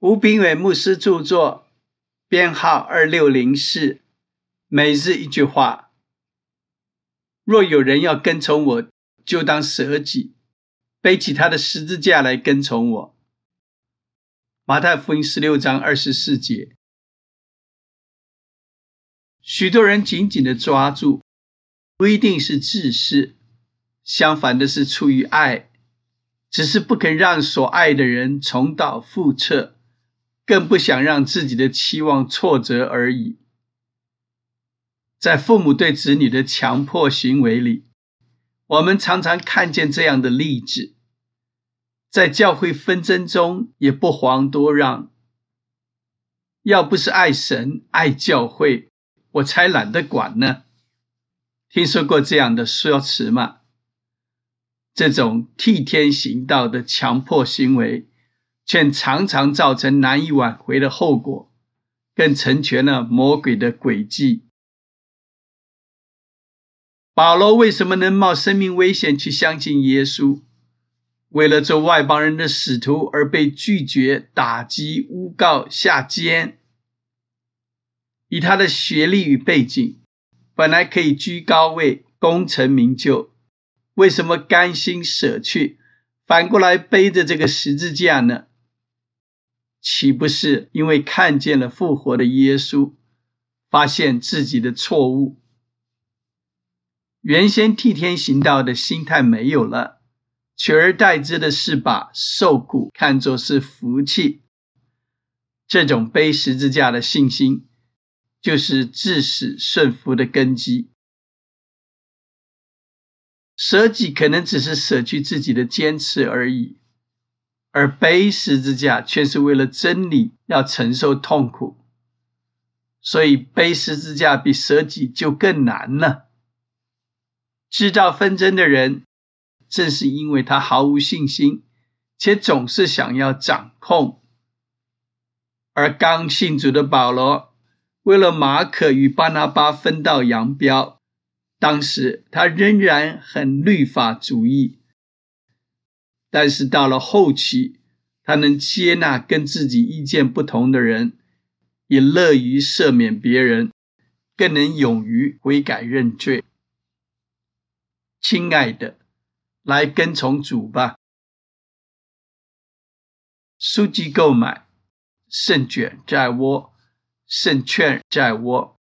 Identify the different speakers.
Speaker 1: 吴炳伟牧师著作，编号二六零四。每日一句话：若有人要跟从我，就当舍己，背起他的十字架来跟从我。马太福音十六章二十四节。许多人紧紧的抓住，不一定是自私，相反的是出于爱，只是不肯让所爱的人重蹈覆辙。更不想让自己的期望挫折而已。在父母对子女的强迫行为里，我们常常看见这样的例子。在教会纷争中，也不遑多让。要不是爱神、爱教会，我才懒得管呢。听说过这样的说辞吗？这种替天行道的强迫行为。却常常造成难以挽回的后果，更成全了魔鬼的诡计。保罗为什么能冒生命危险去相信耶稣？为了做外邦人的使徒而被拒绝、打击、诬告、下监？以他的学历与背景，本来可以居高位、功成名就，为什么甘心舍去，反过来背着这个十字架呢？岂不是因为看见了复活的耶稣，发现自己的错误，原先替天行道的心态没有了，取而代之的是把受苦看作是福气。这种背十字架的信心，就是致死顺服的根基。舍己可能只是舍去自己的坚持而已。而背十字架却是为了真理，要承受痛苦，所以背十字架比舍己就更难了。制造纷争的人，正是因为他毫无信心，且总是想要掌控。而刚信主的保罗，为了马可与巴拿巴分道扬镳，当时他仍然很律法主义。但是到了后期，他能接纳跟自己意见不同的人，也乐于赦免别人，更能勇于悔改认罪。亲爱的，来跟从主吧。书籍购买：胜卷在握，胜券在握。